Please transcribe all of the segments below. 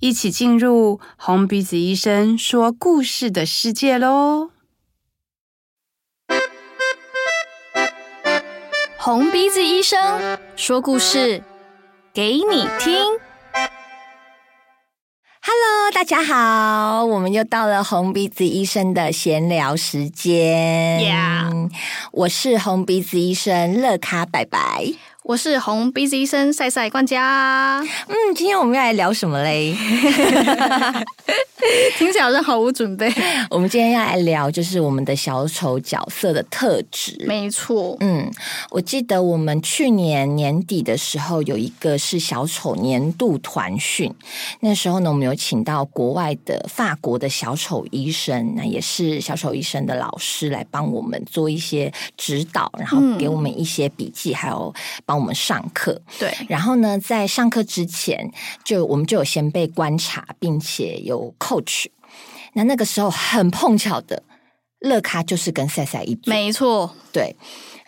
一起进入红鼻子医生说故事的世界喽！红鼻子医生说故事给你听。Hello，大家好，我们又到了红鼻子医生的闲聊时间。Yeah，我是红鼻子医生乐卡白白。我是红鼻子医生赛赛冠嘉。嗯，今天我们要来聊什么嘞？听起来好像毫无准备。我们今天要来聊，就是我们的小丑角色的特质。没错。嗯，我记得我们去年年底的时候，有一个是小丑年度团训。那时候呢，我们有请到国外的法国的小丑医生，那也是小丑医生的老师来帮我们做一些指导，然后给我们一些笔记，还有帮我们上课。对。然后呢，在上课之前，就我们就有先被观察，并且有。coach，那那个时候很碰巧的，乐咖就是跟赛赛一组，没错，对，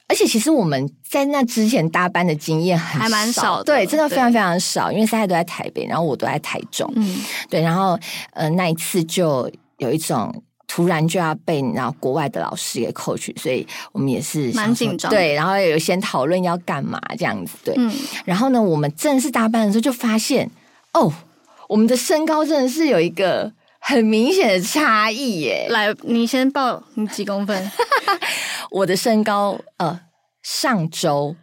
而且其实我们在那之前搭班的经验还蛮少。的，对，真的非常非常少，因为赛赛都在台北，然后我都在台中，嗯，对，然后呃那一次就有一种突然就要被然后国外的老师给 coach，所以我们也是蛮紧张，对，然后有先讨论要干嘛这样子，对，嗯，然后呢，我们正式搭班的时候就发现哦。我们的身高真的是有一个很明显的差异耶！来，你先报你几公分？我的身高，呃，上周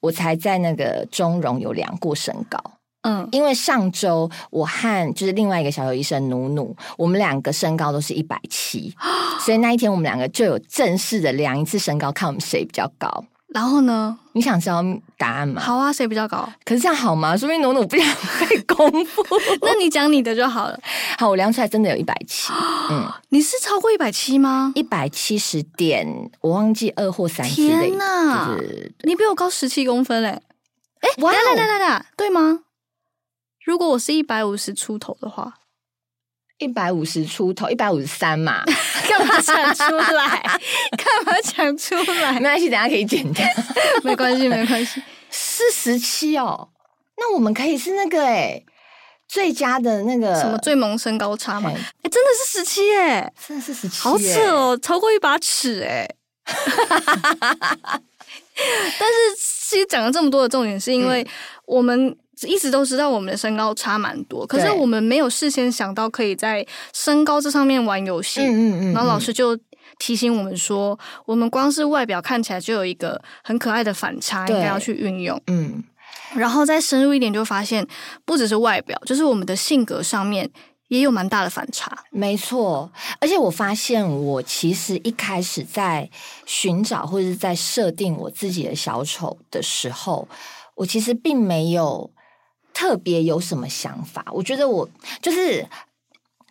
我才在那个中荣有量过身高，嗯，因为上周我和就是另外一个小丑医生努努，我们两个身高都是一百七，所以那一天我们两个就有正式的量一次身高，看我们谁比较高。然后呢？你想知道答案吗？好啊，谁比较高？可是这样好吗？说明努努不想被公布。那你讲你的就好了。好，我量出来真的有一百七。嗯，你是超过一百七吗？一百七十点，我忘记二或三。天哪！就是、你比我高十七公分嘞！哎，来来来来来，对吗？如果我是一百五十出头的话。一百五十出头，一百五十三嘛？干嘛讲出来？干嘛讲出来？没关系，等下可以剪掉。没关系，没关系。四十七哦，那我们可以是那个哎、欸，最佳的那个什么最萌身高差嘛？哎、欸，真的是十七哎，真的是十七，好扯哦，超过一把尺哎。但是其实讲了这么多的重点，是因为我们。一直都知道我们的身高差蛮多，可是我们没有事先想到可以在身高这上面玩游戏。嗯嗯嗯。然后老师就提醒我们说，我们光是外表看起来就有一个很可爱的反差，应该要去运用。嗯。然后再深入一点，就发现不只是外表，就是我们的性格上面也有蛮大的反差。没错，而且我发现我其实一开始在寻找或者是在设定我自己的小丑的时候，我其实并没有。特别有什么想法？我觉得我就是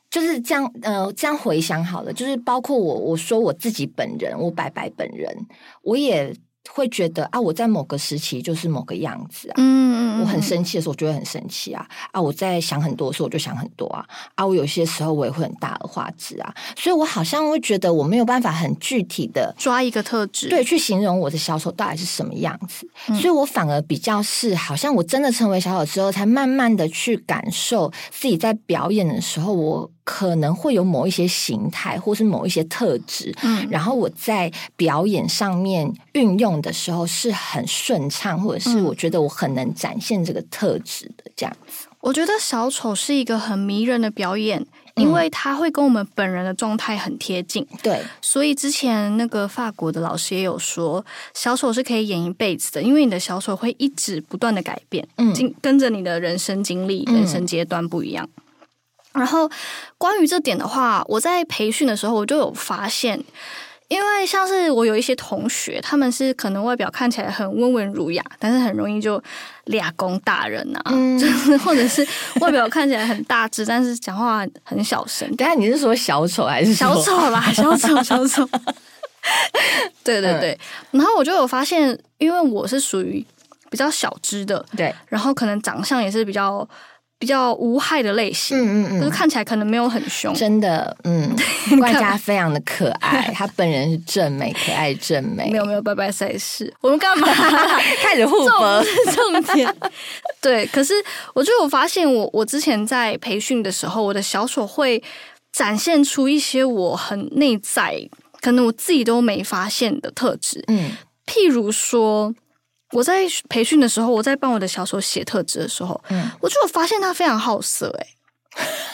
就是这样，呃，这样回想好了，就是包括我，我说我自己本人，我白白本人，我也。会觉得啊，我在某个时期就是某个样子啊，嗯嗯，我很生气的时候，我就会很生气啊，啊，我在想很多的时候，我就想很多啊，啊，我有些时候我也会很大而化之啊，所以我好像会觉得我没有办法很具体的抓一个特质，对，去形容我的小丑到底是什么样子，嗯，所以我反而比较是，好像我真的成为小丑之后，才慢慢的去感受自己在表演的时候，我。可能会有某一些形态，或是某一些特质，嗯，然后我在表演上面运用的时候是很顺畅，或者是我觉得我很能展现这个特质的这样子。我觉得小丑是一个很迷人的表演，因为他会跟我们本人的状态很贴近。对，所以之前那个法国的老师也有说，小丑是可以演一辈子的，因为你的小丑会一直不断的改变，嗯，跟着你的人生经历、人生阶段不一样。然后，关于这点的话，我在培训的时候我就有发现，因为像是我有一些同学，他们是可能外表看起来很温文儒雅，但是很容易就俩公大人啊，嗯、就是或者是外表看起来很大只，但是讲话很小声。等下你是说小丑还是小丑啦？小丑，小丑。对对对，嗯、然后我就有发现，因为我是属于比较小只的，对，然后可能长相也是比较。比较无害的类型，嗯嗯嗯，就是看起来可能没有很凶，真的，嗯，外加非常的可爱，他本人是正美，可爱正美，没有没有拜拜赛事，我们干嘛？开始互搏？重点，对，可是我就有发现我，我我之前在培训的时候，我的小丑会展现出一些我很内在，可能我自己都没发现的特质，嗯，譬如说。我在培训的时候，我在帮我的小手写特质的时候，嗯，我就有发现他非常好色，哎，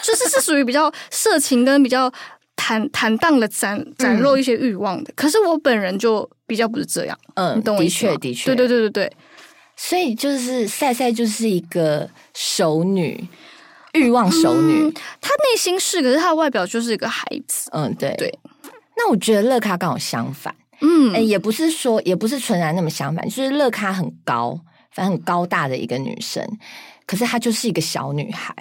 就是是属于比较色情跟比较坦坦荡的展展露一些欲望的。嗯、可是我本人就比较不是这样，嗯，你懂我意思吗？的确，的确，对对对对对。所以就是赛赛就是一个熟女，欲望熟女，嗯、她内心是，可是她的外表就是一个孩子。嗯，对对。那我觉得乐卡刚好相反。嗯，哎，也不是说，也不是纯然那么相反，就是乐咖很高，反正很高大的一个女生，可是她就是一个小女孩，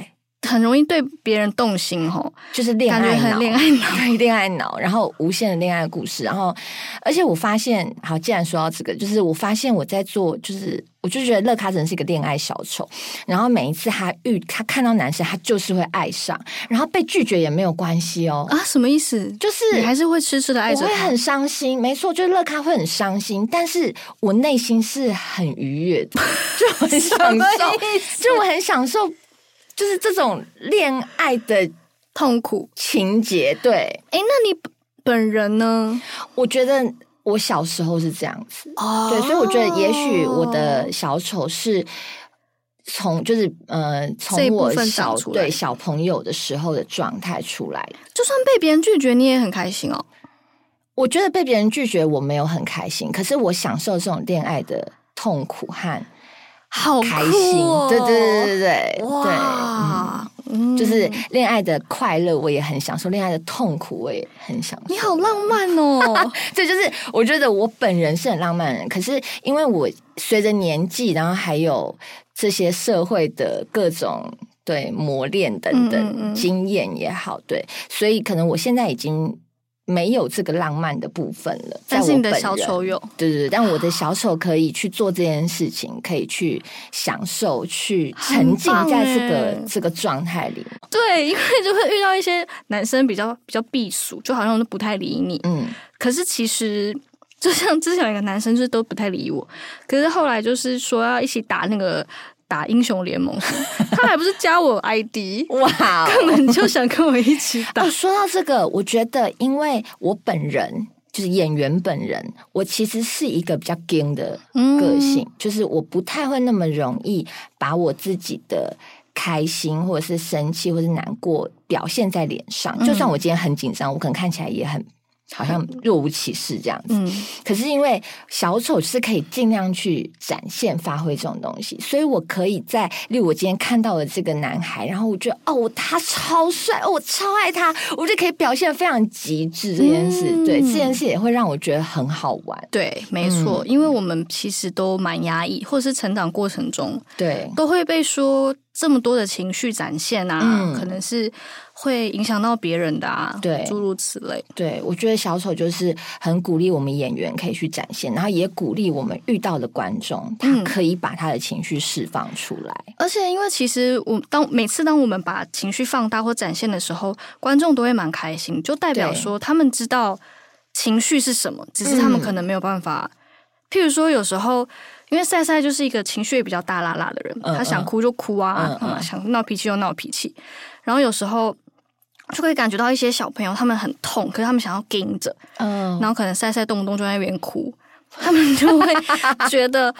很容易对别人动心哦，就是恋爱脑，恋爱脑，恋爱脑，然后无限的恋爱故事，然后，而且我发现，好，既然说到这个，就是我发现我在做，就是。我就觉得乐咖真是一个恋爱小丑，然后每一次他遇他看到男生，他就是会爱上，然后被拒绝也没有关系哦。啊，什么意思？就是你还是会痴痴的爱着，我会很伤心。没错，就是乐咖会很伤心，但是我内心是很愉悦的，就很享受，就我很享受，就是这种恋爱的痛苦情节。对，哎，那你本人呢？我觉得。我小时候是这样子，oh. 对，所以我觉得也许我的小丑是从就是呃从我小对小朋友的时候的状态出来。就算被别人拒绝，你也很开心哦。我觉得被别人拒绝我没有很开心，可是我享受这种恋爱的痛苦和好开心。哦、对对对对对，哇就是恋爱的快乐，我也很享受；恋爱的痛苦，我也很享受。你好浪漫哦！这就是我觉得我本人是很浪漫的人，可是因为我随着年纪，然后还有这些社会的各种对磨练等等经验也好，对，所以可能我现在已经。没有这个浪漫的部分了，但是你的小丑有，对对对，但我的小丑可以去做这件事情，可以去享受，去沉浸在这个这个状态里。对，因为就会遇到一些男生比较比较避暑，就好像都不太理你。嗯，可是其实就像之前有一个男生，就是都不太理我，可是后来就是说要一起打那个。打英雄联盟他还不是加我 id 哇 根本就想跟我一起打。说到这个我觉得因为我本人就是演员本人我其实是一个比较 game 的个性就是我不太会那么容易把我自己的开心或者是生气或是难过表现在脸上。就算我今天很紧张我可能看起来也很好像若无其事这样子，嗯，可是因为小丑是可以尽量去展现、发挥这种东西，所以我可以在，例如我今天看到了这个男孩，然后我觉得哦，他超帅，哦，我超爱他，我就可以表现得非常极致这件事，嗯、对，这件事也会让我觉得很好玩。对，没错，嗯、因为我们其实都蛮压抑，或是成长过程中，对，都会被说这么多的情绪展现啊，嗯、可能是。会影响到别人的啊，对，诸如此类。对，我觉得小丑就是很鼓励我们演员可以去展现，然后也鼓励我们遇到的观众，他可以把他的情绪释放出来。嗯、而且，因为其实我当每次当我们把情绪放大或展现的时候，观众都会蛮开心，就代表说他们知道情绪是什么，只是他们可能没有办法。嗯、譬如说，有时候因为赛赛就是一个情绪也比较大啦啦的人，他想哭就哭啊，想闹脾气就闹脾气，然后有时候。就可以感觉到一些小朋友他们很痛，可是他们想要盯着，嗯，然后可能赛赛动不动就在那边哭，他们就会 觉得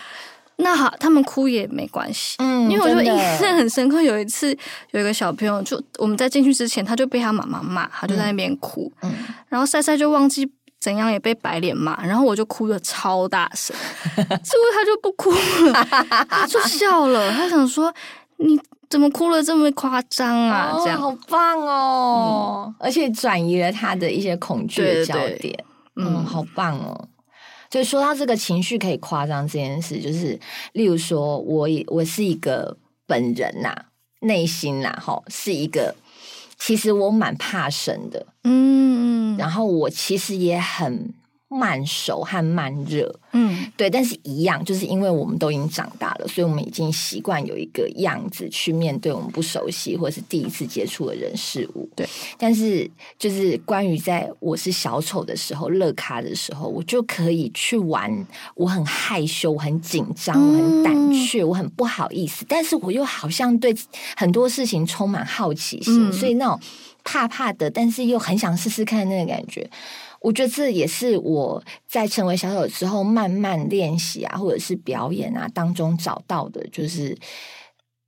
那好，他们哭也没关系，嗯，因为我就印象很深刻，有一次有一个小朋友，就我们在进去之前，他就被他妈妈骂，他就在那边哭，嗯，然后赛赛就忘记怎样也被白脸骂，然后我就哭的超大声，结果他就不哭了，他就笑了，他想说你。怎么哭了这么夸张啊？这样、哦、好棒哦！嗯、而且转移了他的一些恐惧的焦点。对对对，嗯，好棒哦。所以说到这个情绪可以夸张这件事，就是例如说，我也我是一个本人呐、啊，内心呐，哈，是一个，其实我蛮怕生的，嗯嗯，然后我其实也很。慢熟和慢热，嗯，对，但是一样，就是因为我们都已经长大了，所以我们已经习惯有一个样子去面对我们不熟悉或者是第一次接触的人事物。对，但是就是关于在我是小丑的时候，乐咖的时候，我就可以去玩，我很害羞，我很紧张，我很胆怯，我很不好意思，但是我又好像对很多事情充满好奇心，嗯，所以那种怕怕的，但是又很想试试看那个感觉。我觉得这也是我在成为小丑之后慢慢练习啊，或者是表演啊当中找到的，就是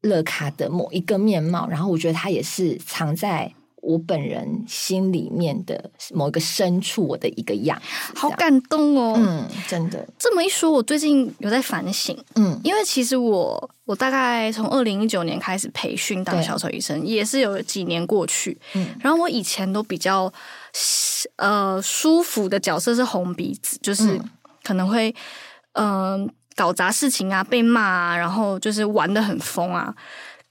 乐卡的某一个面貌。然后我觉得他也是藏在我本人心里面的某一个深处，我的一个样。好感动哦，嗯，真的。这么一说，我最近有在反省，嗯，因为其实我我大概从二零一九年开始培训当小丑医生，也是有几年过去，嗯，然后我以前都比较。呃，舒服的角色是红鼻子，就是可能会嗯、呃、搞砸事情啊，被骂啊，然后就是玩的很疯啊。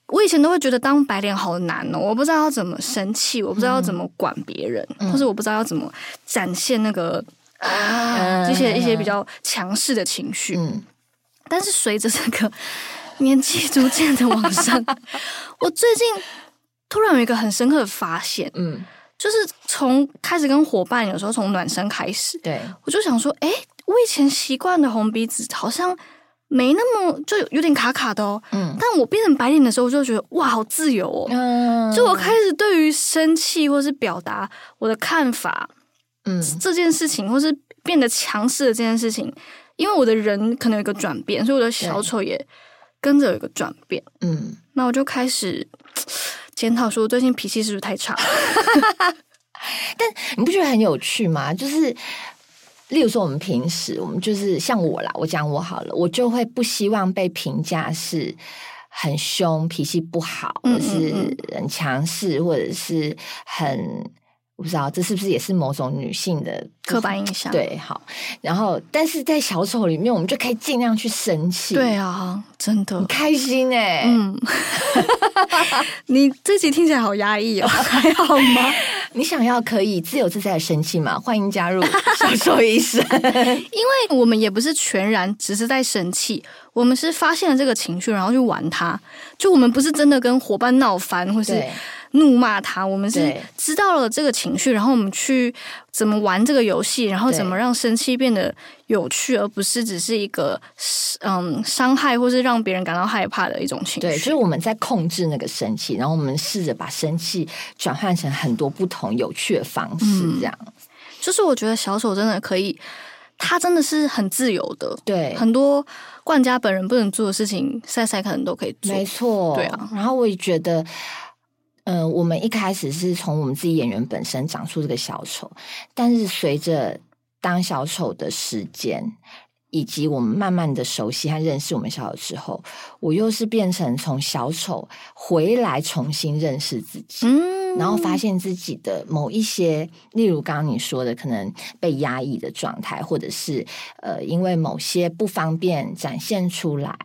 我以前都会觉得当白脸好难哦，我不知道要怎么生气，我不知道要怎么管别人，嗯、或者我不知道要怎么展现那个啊一些一些比较强势的情绪。嗯、但是随着这个年纪逐渐的往上，我最近突然有一个很深刻的发现，嗯。就是从开始跟伙伴，有时候从暖身开始，对，我就想说，哎，我以前习惯的红鼻子好像没那么，就有点卡卡的哦。嗯，但我变成白脸的时候，我就觉得哇，好自由哦。嗯，就我开始对于生气或是表达我的看法，嗯，这件事情，或是变得强势的这件事情，因为我的人可能有一个转变，所以我的小丑也跟着有一个转变。嗯，那我就开始。检讨说，我最近脾气是不是太差？但你不觉得很有趣吗？就是，例如说，我们平时我们就是像我啦，我讲我好了，我就会不希望被评价是很凶、脾气不好，或是很强势，或者是很。我不知道这是不是也是某种女性的刻板印象？对，好。然后，但是在小丑里面，我们就可以尽量去生气。对啊，真的很开心哎。嗯，你这集听起来好压抑哦，还好吗？你想要可以自由自在的生气吗？欢迎加入 小兽医生。因为我们也不是全然只是在生气，我们是发现了这个情绪，然后去玩它。就我们不是真的跟伙伴闹翻，或是。怒骂他，我们是知道了这个情绪，然后我们去怎么玩这个游戏，然后怎么让生气变得有趣，而不是只是一个嗯伤害或是让别人感到害怕的一种情绪。对，就是我们在控制那个生气，然后我们试着把生气转换成很多不同有趣的方式，这样。嗯，就是我觉得小丑真的可以，他真的是很自由的，对，很多冠家本人不能做的事情，赛赛可能都可以做，没错，对啊。然后我也觉得。嗯、呃，我们一开始是从我们自己演员本身长出这个小丑，但是随着当小丑的时间，以及我们慢慢的熟悉和认识我们小丑之后，我又是变成从小丑回来重新认识自己。嗯然后发现自己的某一些，例如刚刚你说的，可能被压抑的状态，或者是呃，因为某些不方便展现出来，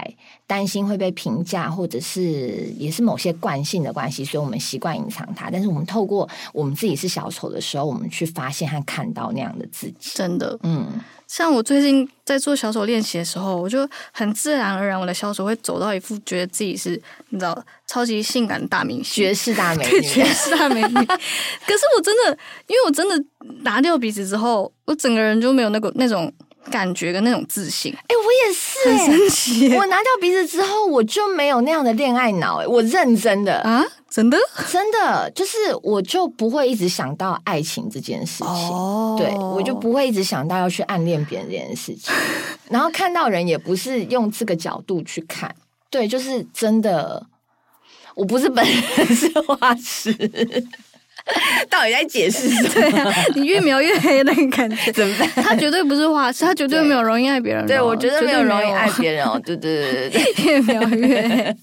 担心会被评价，或者是也是某些惯性的关系，所以我们习惯隐藏它。但是我们透过我们自己是小丑的时候，我们去发现和看到那样的自己，真的，嗯。像我最近在做小丑练习的时候，我就很自然而然，我的小丑会走到一副觉得自己是你知道超级性感的大明星，绝世大美女，绝世大美女。可是我真的，因为我真的拿掉鼻子之后，我整个人就没有那个那种感觉跟那种自信。哎、欸，我也是、欸，很神奇。我拿掉鼻子之后，我就没有那样的恋爱脑。哎，我认真的啊。真的，真的，就是我就不会一直想到爱情这件事情，哦、对，我就不会一直想到要去暗恋别人这件事情，然后看到人也不是用这个角度去看，对，就是真的，我不是本人是画师，到底在解释什么？对啊，你越描越黑那个感觉 怎么办？他绝对不是画师，他绝对没有容易爱别人。对，我觉得没有容易爱别人哦，对对对对对，越描越黑。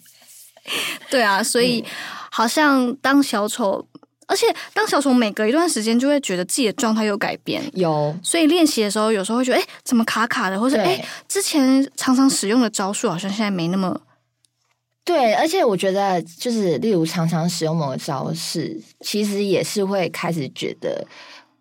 对啊，所以。嗯好像当小丑，而且当小丑每隔一段时间就会觉得自己的状态有改变，有，所以练习的时候有时候会觉得，哎，怎么卡卡的，或者哎，之前常常使用的招数好像现在没那么。对，而且我觉得就是，例如常常使用某个招式，其实也是会开始觉得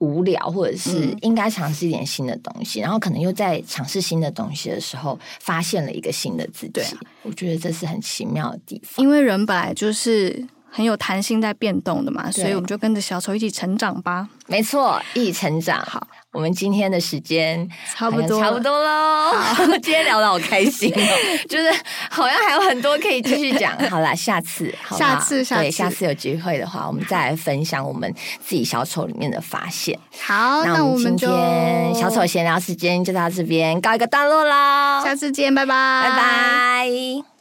无聊，或者是应该尝试一点新的东西，嗯、然后可能又在尝试新的东西的时候，发现了一个新的自己。对啊，我觉得这是很奇妙的地方，因为人本来就是很有弹性在变动的嘛，所以我们就跟着小丑一起成长吧。没错，一起成长。好。我们今天的时间差不多，差不多喽。今天聊得好开心哦，就是好像还有很多可以继续讲。好啦，下次，下次，下次，对，下次有机会的话，我们再来分享我们自己小丑里面的发现。好，那我们今天小丑闲聊时间就到这边告一个段落啦。下次见，拜拜，拜拜。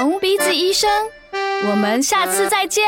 红鼻子医生，我们下次再见。